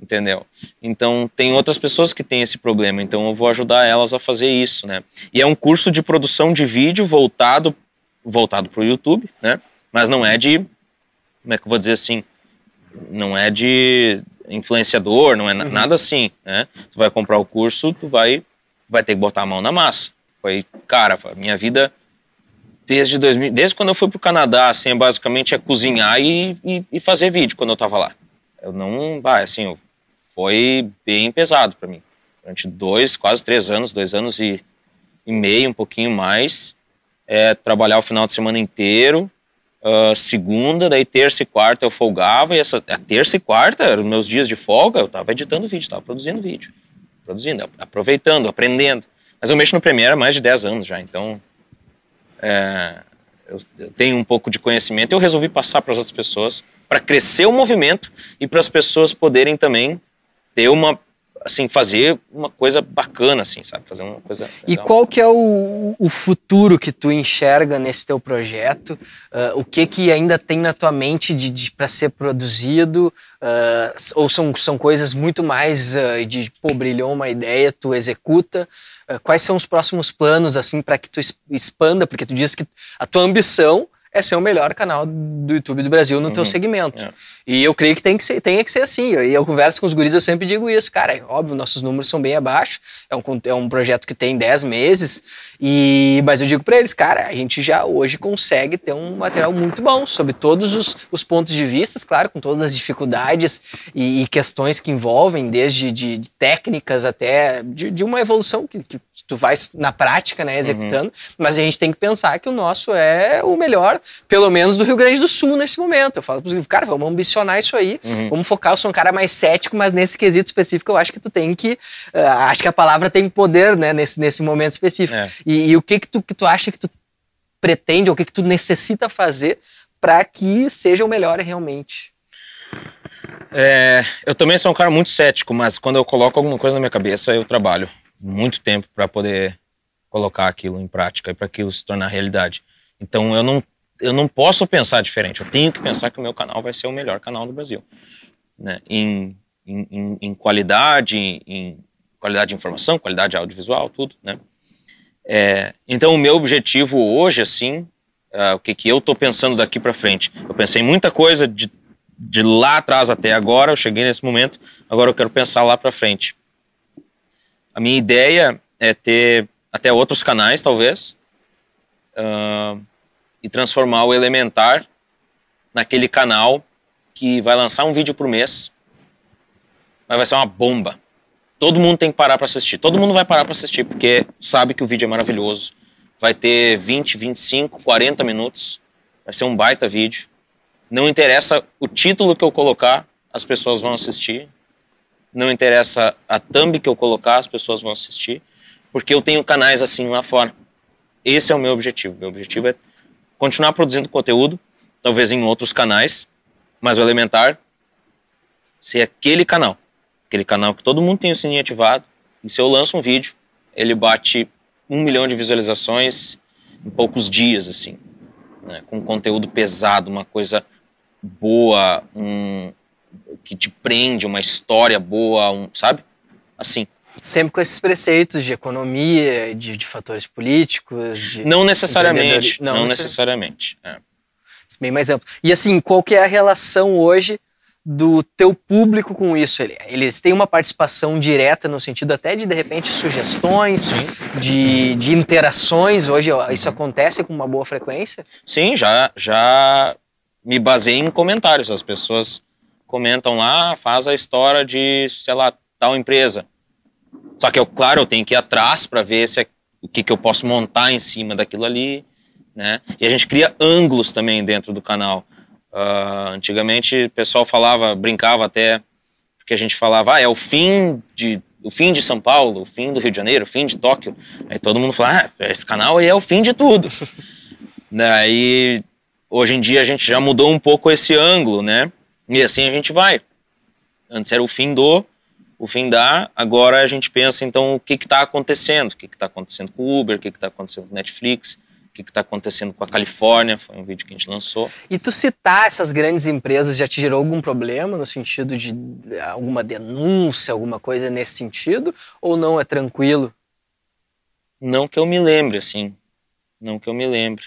entendeu? Então tem outras pessoas que têm esse problema, então eu vou ajudar elas a fazer isso, né? E é um curso de produção de vídeo voltado voltado para o YouTube, né? Mas não é de como é que eu vou dizer assim, não é de influenciador, não é uhum. nada assim, né? Tu vai comprar o curso, tu vai vai ter que botar a mão na massa. Foi, cara, minha vida desde 2000, desde quando eu fui pro Canadá, assim, basicamente é cozinhar e, e, e fazer vídeo quando eu tava lá. Eu não, vai, assim, eu foi bem pesado para mim. durante dois, quase três anos, dois anos e, e meio, um pouquinho mais. É, trabalhar o final de semana inteiro, uh, segunda, daí terça e quarta eu folgava, e essa, a terça e quarta eram meus dias de folga, eu estava editando vídeo, estava produzindo vídeo, produzindo, aproveitando, aprendendo. Mas eu mexo no Premiere há mais de 10 anos já, então é, eu, eu tenho um pouco de conhecimento, eu resolvi passar para as outras pessoas para crescer o movimento e para as pessoas poderem também ter uma assim fazer uma coisa bacana assim sabe? Fazer uma coisa legal. e qual que é o, o futuro que tu enxerga nesse teu projeto? Uh, o que que ainda tem na tua mente de, de para ser produzido? Uh, ou são, são coisas muito mais uh, de pô brilhou uma ideia tu executa? Quais são os próximos planos assim para que tu expanda? Porque tu disse que a tua ambição é ser o melhor canal do YouTube do Brasil no uhum. teu segmento. É. E eu creio que tem que ser, tem que ser assim. E eu converso com os guris, eu sempre digo isso, cara, é óbvio, nossos números são bem abaixo. É um, é um projeto que tem 10 meses. E, mas eu digo para eles, cara, a gente já hoje consegue ter um material muito bom sobre todos os, os pontos de vista, claro, com todas as dificuldades e, e questões que envolvem, desde de, de técnicas até de, de, uma evolução que, que tu vai na prática, né, executando. Uhum. Mas a gente tem que pensar que o nosso é o melhor, pelo menos do Rio Grande do Sul nesse momento. Eu falo pros cara, vamos ambicionar isso aí, uhum. vamos focar. Eu sou um cara mais cético, mas nesse quesito específico eu acho que tu tem que. Uh, acho que a palavra tem poder, né, nesse, nesse momento específico. É. E, e, o que que tu, que tu acha que tu pretende, ou o que que tu necessita fazer para que seja o melhor realmente? É, eu também sou um cara muito cético, mas quando eu coloco alguma coisa na minha cabeça, eu trabalho muito tempo para poder colocar aquilo em prática e para aquilo se tornar realidade. Então eu não eu não posso pensar diferente. Eu tenho que pensar que o meu canal vai ser o melhor canal do Brasil, né? Em, em, em qualidade, em qualidade de informação, qualidade audiovisual, tudo, né? É, então, o meu objetivo hoje, assim, uh, o que, que eu estou pensando daqui para frente? Eu pensei muita coisa de, de lá atrás até agora, eu cheguei nesse momento, agora eu quero pensar lá para frente. A minha ideia é ter até outros canais, talvez, uh, e transformar o Elementar naquele canal que vai lançar um vídeo por mês, mas vai ser uma bomba todo mundo tem que parar para assistir. Todo mundo vai parar para assistir porque sabe que o vídeo é maravilhoso. Vai ter 20, 25, 40 minutos. Vai ser um baita vídeo. Não interessa o título que eu colocar, as pessoas vão assistir. Não interessa a thumb que eu colocar, as pessoas vão assistir. Porque eu tenho canais assim lá fora. Esse é o meu objetivo. Meu objetivo é continuar produzindo conteúdo, talvez em outros canais, mas o elementar ser aquele canal aquele canal que todo mundo tem o sininho ativado. E se eu lanço um vídeo, ele bate um milhão de visualizações em poucos dias, assim. Né? Com conteúdo pesado, uma coisa boa, um, que te prende, uma história boa, um, sabe? Assim. Sempre com esses preceitos de economia, de, de fatores políticos. De não necessariamente. Não, não necessariamente. É. Bem mais amplo. E assim, qual que é a relação hoje do teu público com isso? Eles têm uma participação direta no sentido até de, de repente, sugestões, de, de interações. Hoje isso acontece com uma boa frequência? Sim, já, já me baseei em comentários. As pessoas comentam lá, faz a história de, sei lá, tal empresa. Só que, eu, claro, eu tenho que ir atrás para ver se é, o que, que eu posso montar em cima daquilo ali. Né? E a gente cria ângulos também dentro do canal. Uh, antigamente o pessoal falava, brincava até, porque a gente falava, ah, é o fim de o fim de São Paulo, o fim do Rio de Janeiro, o fim de Tóquio. Aí todo mundo fala, ah, esse canal aí é o fim de tudo. Daí, hoje em dia a gente já mudou um pouco esse ângulo, né? E assim a gente vai. Antes era o fim do, o fim da, agora a gente pensa então o que está acontecendo, o que está acontecendo com o Uber, o que está acontecendo com o Netflix, que está acontecendo com a Califórnia, foi um vídeo que a gente lançou. E tu citar essas grandes empresas já te gerou algum problema no sentido de alguma denúncia, alguma coisa nesse sentido? Ou não é tranquilo? Não que eu me lembre, assim. Não que eu me lembre.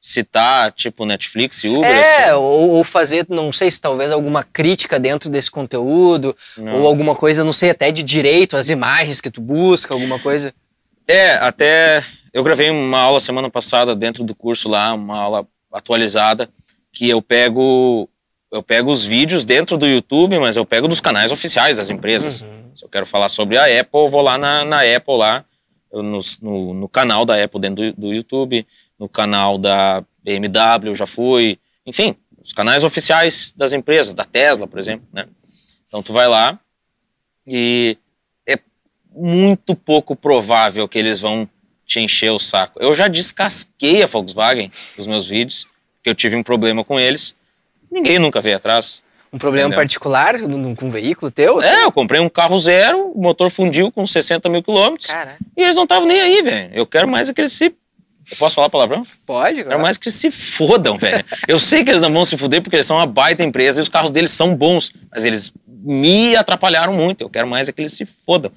Citar, tipo, Netflix e Uber. É, assim. ou, ou, fazer, não sei se talvez alguma crítica dentro desse conteúdo, não. ou alguma coisa, não sei, até de direito, as imagens que tu busca, alguma coisa. É, até eu gravei uma aula semana passada dentro do curso lá, uma aula atualizada, que eu pego eu pego os vídeos dentro do YouTube, mas eu pego dos canais oficiais das empresas. Uhum. Se eu quero falar sobre a Apple, eu vou lá na, na Apple lá, no, no, no canal da Apple dentro do, do YouTube, no canal da BMW já fui, enfim, os canais oficiais das empresas, da Tesla, por exemplo, né? Então tu vai lá e é muito pouco provável que eles vão te encher o saco. Eu já descasquei a Volkswagen dos meus vídeos, porque eu tive um problema com eles. Ninguém nunca veio atrás. Um problema Entendeu? particular com um veículo teu? assim? É, eu comprei um carro zero, o motor fundiu com 60 mil quilômetros, e eles não estavam nem aí, velho. Eu quero mais é que eles se... Eu posso falar palavrão? pode? Eu quero mais que eles se fodam, velho. Eu sei que eles não vão se foder porque eles são uma baita empresa e os carros deles são bons, mas eles me atrapalharam muito. Eu quero mais é que eles se fodam.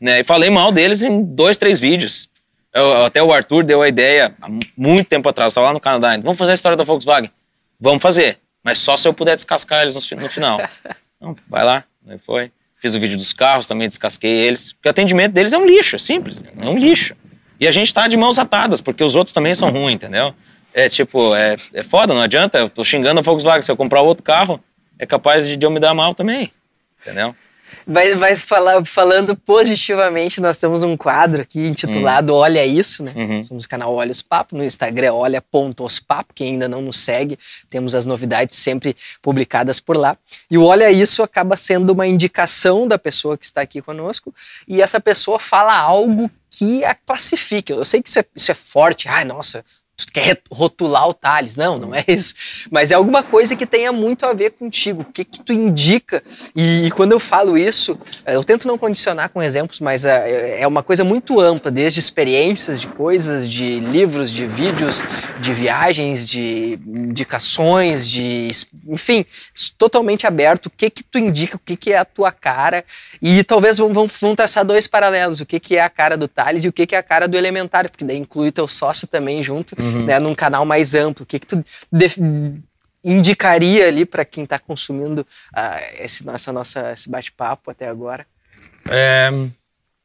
né? E falei mal deles em dois, três vídeos. Eu- até o Arthur deu a ideia há muito tempo atrás, estava lá no Canadá. Vamos fazer a história da Volkswagen? Vamos fazer, mas só se eu puder descascar eles no, no final. Então, vai lá, aí foi. Fiz o vídeo dos carros, também descasquei eles. Porque o atendimento deles é um lixo, é simples, é um lixo. E a gente tá de mãos atadas, porque os outros também são ruins, entendeu? É tipo, é, é foda, não adianta. Eu tô xingando a Volkswagen. Se eu comprar outro carro, é capaz de, de eu me dar mal também. Entendeu? Mas, mas falar, falando positivamente, nós temos um quadro aqui intitulado Olha Isso, né? Uhum. Somos o canal Olha os Papo, no Instagram é olha.ospapo, quem ainda não nos segue, temos as novidades sempre publicadas por lá. E o Olha Isso acaba sendo uma indicação da pessoa que está aqui conosco, e essa pessoa fala algo que a classifique. Eu sei que isso é, isso é forte, ai, nossa, tu quer rotular o Thales. Não, não é isso. Mas é alguma coisa que tenha muito a ver contigo. O que que tu indica? E, e quando eu falo isso, eh, eu tento não condicionar com exemplos, mas eh, é uma coisa muito ampla, desde experiências de coisas, de livros, de vídeos, de viagens, de indicações, de enfim, totalmente aberto. O que que tu indica? O que que é a tua cara? E talvez vão, vão traçar dois paralelos. O que que é a cara do Thales e o que que é a cara do Elementar, porque daí inclui teu sócio também junto, Uhum. Né, num canal mais amplo. O que que tu indicaria ali para quem está consumindo ah, esse, essa nossa, esse bate-papo até agora? É,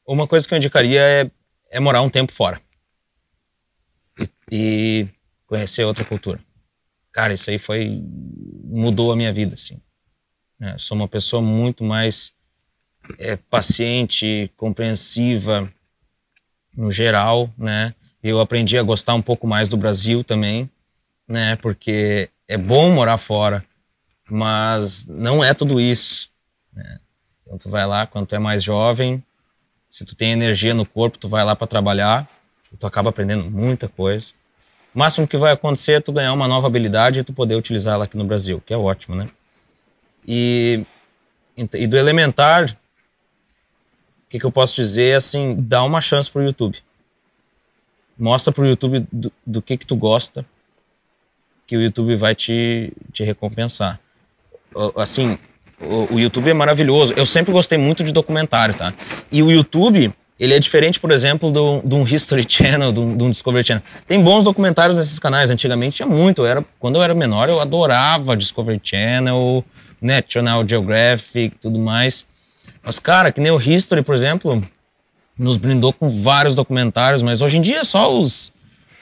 uma coisa que eu indicaria é, é morar um tempo fora. E, e conhecer outra cultura. Cara, isso aí foi. mudou a minha vida, assim. É, sou uma pessoa muito mais é, paciente, compreensiva, no geral, né? Eu aprendi a gostar um pouco mais do Brasil também, né? Porque é bom morar fora, mas não é tudo isso. Né? Então tu vai lá quando tu é mais jovem, se tu tem energia no corpo, tu vai lá para trabalhar, tu acaba aprendendo muita coisa. O máximo que vai acontecer é tu ganhar uma nova habilidade e tu poder utilizá-la aqui no Brasil, que é ótimo, né? E, e do elementar, o que, que eu posso dizer? Assim, dá uma chance pro YouTube. Mostra pro YouTube do, do que que tu gosta, que o YouTube vai te, te recompensar. Assim, o, o YouTube é maravilhoso. Eu sempre gostei muito de documentário, tá? E o YouTube, ele é diferente, por exemplo, do- de um History Channel, de um Discovery Channel. Tem bons documentários nesses canais. Antigamente tinha muito. Eu era, quando eu era menor, eu adorava Discovery Channel, National Geographic, tudo mais. Mas, cara, que nem o History, por exemplo, nos brindou com vários documentários, mas hoje em dia é só os,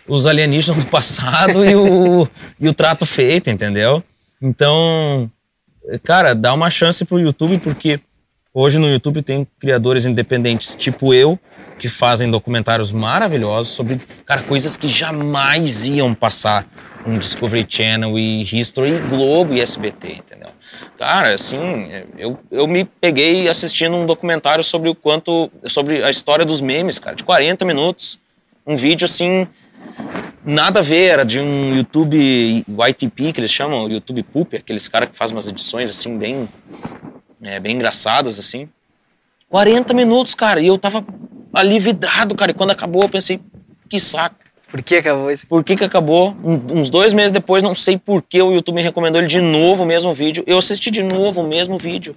os alienígenas do passado e, o, e o trato feito, entendeu? Então, cara, dá uma chance pro YouTube, porque hoje no YouTube tem criadores independentes tipo eu, que fazem documentários maravilhosos sobre, cara, coisas que jamais iam passar um Discovery Channel e History e Globo e SBT, entendeu? Cara, assim, eu, eu me peguei assistindo um documentário sobre o quanto, sobre a história dos memes, cara, de 40 minutos. Um vídeo, assim, nada a ver, era de um YouTube YTP, que eles chamam, YouTube Poop, aqueles caras que fazem umas edições, assim, bem, é, bem engraçadas, assim. 40 minutos, cara, e eu tava ali vidrado, cara, e quando acabou eu pensei, que saco. Por que acabou isso? Por que que acabou? Uns dois meses depois, não sei por que o YouTube me recomendou ele de novo o mesmo vídeo. Eu assisti de novo o mesmo vídeo.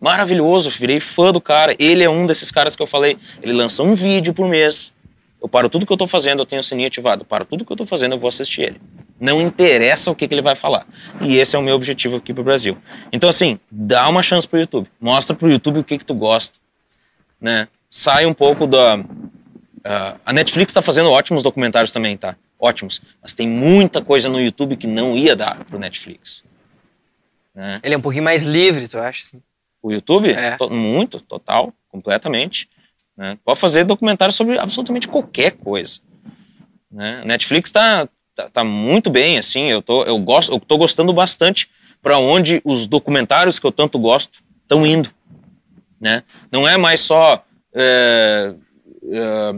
Maravilhoso, virei fã do cara. Ele é um desses caras que eu falei. Ele lança um vídeo por mês. Eu paro tudo que eu tô fazendo, eu tenho o sininho ativado. Eu paro tudo que eu tô fazendo, eu vou assistir ele. Não interessa o que, que ele vai falar. E esse é o meu objetivo aqui pro Brasil. Então, assim, dá uma chance pro YouTube. Mostra pro YouTube o que, que tu gosta. Né? Sai um pouco da, ah, a Netflix está fazendo ótimos documentários também, tá? Ótimos. Mas tem muita coisa no YouTube que não ia dar pro Netflix. Né? Ele é um pouquinho mais livre, tu acha? Assim? O YouTube? É. To- muito, total, completamente. né? Pode fazer documentário sobre absolutamente qualquer coisa. Né? Netflix tá, tá, tá muito bem, assim, eu tô, eu gosto, eu tô gostando bastante para onde os documentários que eu tanto gosto estão indo. Né? Não é mais só é, é,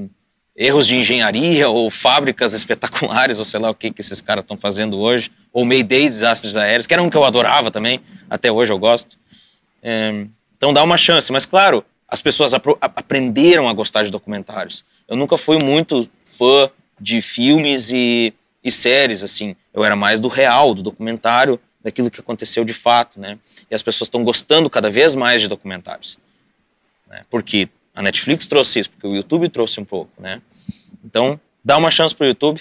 erros de engenharia ou fábricas espetaculares, ou sei lá o que, que esses caras estão fazendo hoje, ou Mayday desastres aéreos, que era um que eu adorava também, até hoje eu gosto. É, então dá uma chance, mas claro, as pessoas aprenderam a gostar de documentários. Eu nunca fui muito fã de filmes e, e séries, assim. Eu era mais do real, do documentário, daquilo que aconteceu de fato, né? E as pessoas estão gostando cada vez mais de documentários. Né? Porque a Netflix trouxe isso, porque o YouTube trouxe um pouco, né? Então, dá uma chance pro YouTube,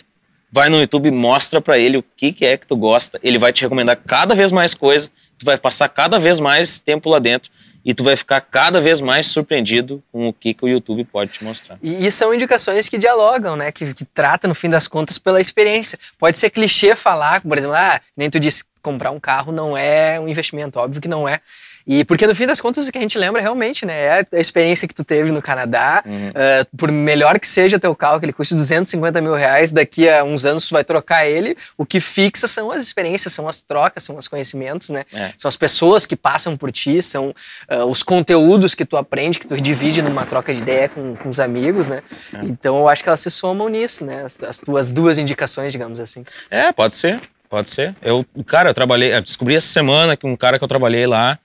vai no YouTube, mostra pra ele o que, que é que tu gosta, ele vai te recomendar cada vez mais coisa, tu vai passar cada vez mais tempo lá dentro e tu vai ficar cada vez mais surpreendido com o que, que o YouTube pode te mostrar. E, e são indicações que dialogam, né? Que, que tratam, no fim das contas, pela experiência. Pode ser clichê falar, por exemplo, ah, nem tu disse, comprar um carro não é um investimento, óbvio que não é. E porque no fim das contas o que a gente lembra realmente, né, é a experiência que tu teve no Canadá. Uhum. Uh, por melhor que seja teu carro, que ele custe 250 mil reais, daqui a uns anos tu vai trocar ele. O que fixa são as experiências, são as trocas, são os conhecimentos, né? É. São as pessoas que passam por ti, são uh, os conteúdos que tu aprende, que tu divide numa troca de ideia com, com os amigos, né? É. Então eu acho que elas se somam nisso, né? As, as tuas duas indicações, digamos assim. É, pode ser, pode ser. Eu, cara, eu trabalhei, eu descobri essa semana que um cara que eu trabalhei lá,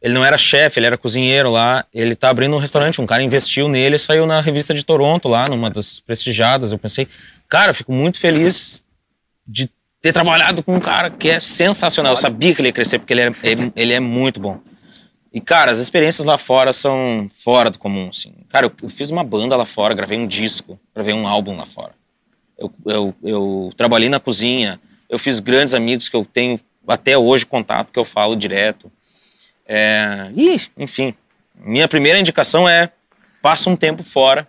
ele não era chefe, ele era cozinheiro lá, ele tá abrindo um restaurante, um cara investiu nele saiu na revista de Toronto lá, numa das prestigiadas. Eu pensei, cara, fico muito feliz de ter trabalhado com um cara que é sensacional. Eu sabia que ele ia crescer porque ele é, ele é muito bom. E, cara, as experiências lá fora são fora do comum, assim. Cara, eu, eu fiz uma banda lá fora, gravei um disco, gravei um álbum lá fora. Eu, eu, eu trabalhei na cozinha, eu fiz grandes amigos que eu tenho até hoje contato, que eu falo direto. É, e, enfim, minha primeira indicação é passa um tempo fora.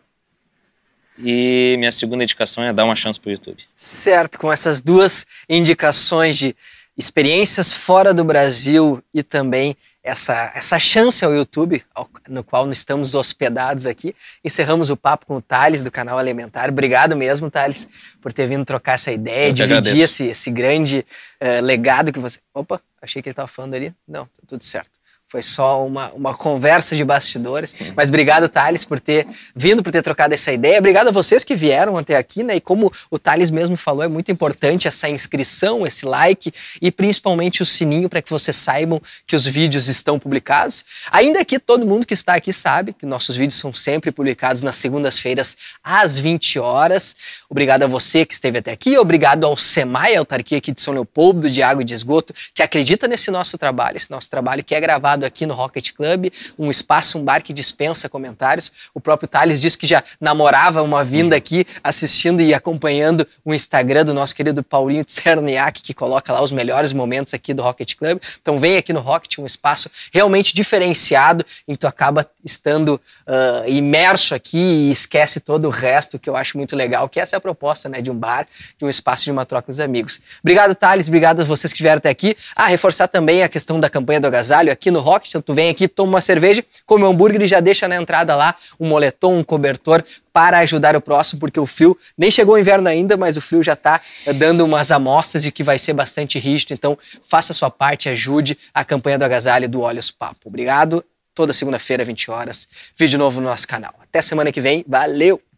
E minha segunda indicação é dar uma chance pro YouTube. Certo, com essas duas indicações de experiências fora do Brasil e também essa, essa chance ao YouTube, ao- no qual nós estamos hospedados aqui, encerramos o papo com o Thales do canal Elementar. Obrigado mesmo, Thales, por ter vindo trocar essa ideia, dividir esse, esse grande eh, legado que você. Opa, achei que ele estava falando ali. Não, tá tudo certo. Foi só uma, uma conversa de bastidores. Mas obrigado, Thales, por ter vindo, por ter trocado essa ideia. Obrigado a vocês que vieram até aqui, né? E como o Thales mesmo falou, é muito importante essa inscrição, esse like e principalmente o sininho para que vocês saibam que os vídeos estão publicados. Ainda que todo mundo que está aqui sabe que nossos vídeos são sempre publicados nas segundas-feiras às 20 horas. Obrigado a você que esteve até aqui, obrigado ao SEMAI, a autarquia aqui de São Leopoldo, de Água e de Esgoto, que acredita nesse nosso trabalho, esse nosso trabalho que é gravado aqui no Rocket Club, um espaço, um bar que dispensa comentários. O próprio Thales disse que já namorava uma vinda aqui, assistindo e acompanhando o Instagram do nosso querido Paulinho Tserniak, que coloca lá os melhores momentos aqui do Rocket Club. Então vem aqui no Rocket, um espaço realmente diferenciado, em que tu acaba estando ah, imerso aqui e esquece todo o resto, que eu acho muito legal, que essa é a proposta né, de um bar, de um espaço de uma troca com os amigos. Obrigado, Thales, obrigado a vocês que vieram até aqui. Ah, reforçar também a questão da campanha do agasalho aqui no Então tu vem aqui, toma uma cerveja, come um hambúrguer e já deixa na entrada lá um moletom, um cobertor para ajudar o próximo, porque o frio nem chegou o inverno ainda, mas o frio já está dando umas amostras de que vai ser bastante rígido, então faça a sua parte, ajude a campanha do agasalho do Olhos Papo. Obrigado. Toda segunda-feira, 20 horas, vídeo novo no nosso canal. Até semana que vem. Valeu!